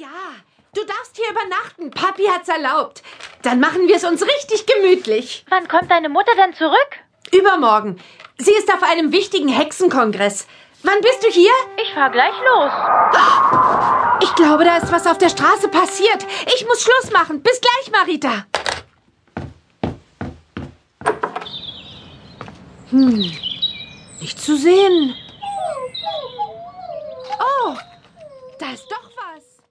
ja. Du darfst hier übernachten. Papi hat's erlaubt. Dann machen wir es uns richtig gemütlich. Wann kommt deine Mutter denn zurück? Übermorgen. Sie ist auf einem wichtigen Hexenkongress. Wann bist du hier? Ich fahr gleich los. Ich glaube, da ist was auf der Straße passiert. Ich muss Schluss machen. Bis gleich, Marita. Hm. Nicht zu sehen. Oh, da ist doch